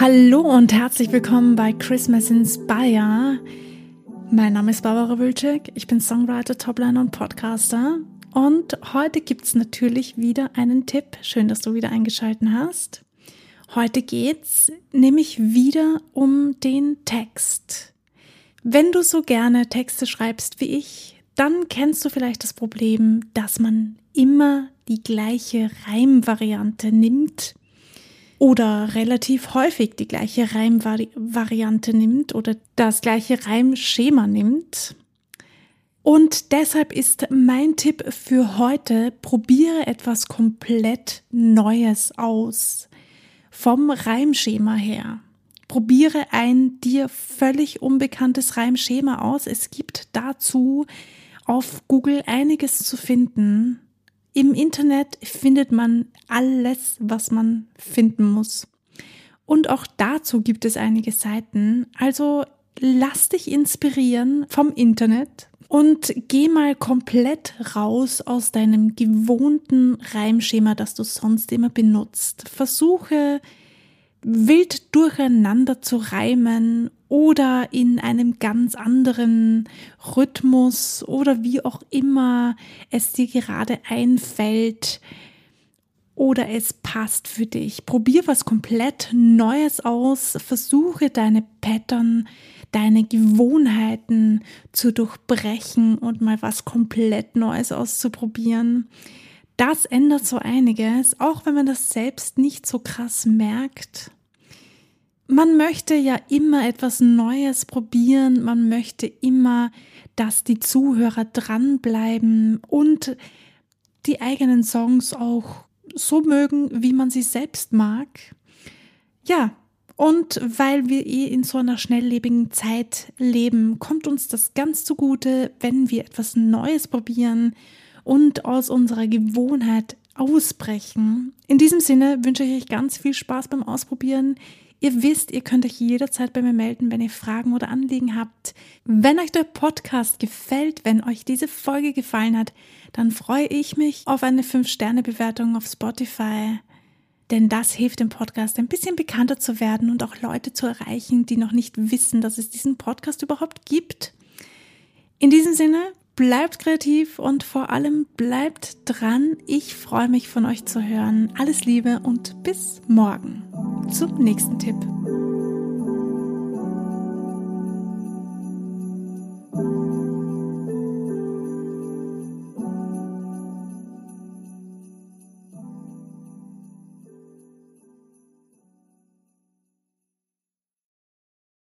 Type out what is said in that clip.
Hallo und herzlich willkommen bei Christmas Inspire. Mein Name ist Barbara Wilczek, ich bin Songwriter, Topliner und Podcaster. Und heute gibt's natürlich wieder einen Tipp. Schön, dass du wieder eingeschalten hast. Heute geht's nämlich wieder um den Text. Wenn du so gerne Texte schreibst wie ich, dann kennst du vielleicht das Problem, dass man immer die gleiche Reimvariante nimmt oder relativ häufig die gleiche Reimvariante nimmt oder das gleiche Reimschema nimmt. Und deshalb ist mein Tipp für heute, probiere etwas komplett Neues aus. Vom Reimschema her. Probiere ein dir völlig unbekanntes Reimschema aus. Es gibt dazu auf Google einiges zu finden. Im Internet findet man alles, was man finden muss. Und auch dazu gibt es einige Seiten. Also lass dich inspirieren vom Internet und geh mal komplett raus aus deinem gewohnten Reimschema, das du sonst immer benutzt. Versuche wild durcheinander zu reimen oder in einem ganz anderen Rhythmus oder wie auch immer es dir gerade einfällt oder es passt für dich. Probier was komplett Neues aus, versuche deine Pattern, deine Gewohnheiten zu durchbrechen und mal was komplett Neues auszuprobieren. Das ändert so einiges, auch wenn man das selbst nicht so krass merkt. Man möchte ja immer etwas Neues probieren, man möchte immer, dass die Zuhörer dranbleiben und die eigenen Songs auch so mögen, wie man sie selbst mag. Ja, und weil wir eh in so einer schnelllebigen Zeit leben, kommt uns das ganz zugute, wenn wir etwas Neues probieren und aus unserer Gewohnheit ausbrechen. In diesem Sinne wünsche ich euch ganz viel Spaß beim Ausprobieren. Ihr wisst, ihr könnt euch jederzeit bei mir melden, wenn ihr Fragen oder Anliegen habt. Wenn euch der Podcast gefällt, wenn euch diese Folge gefallen hat, dann freue ich mich auf eine 5-Sterne-Bewertung auf Spotify. Denn das hilft dem Podcast ein bisschen bekannter zu werden und auch Leute zu erreichen, die noch nicht wissen, dass es diesen Podcast überhaupt gibt. In diesem Sinne, bleibt kreativ und vor allem bleibt dran. Ich freue mich von euch zu hören. Alles Liebe und bis morgen zum nächsten Tipp.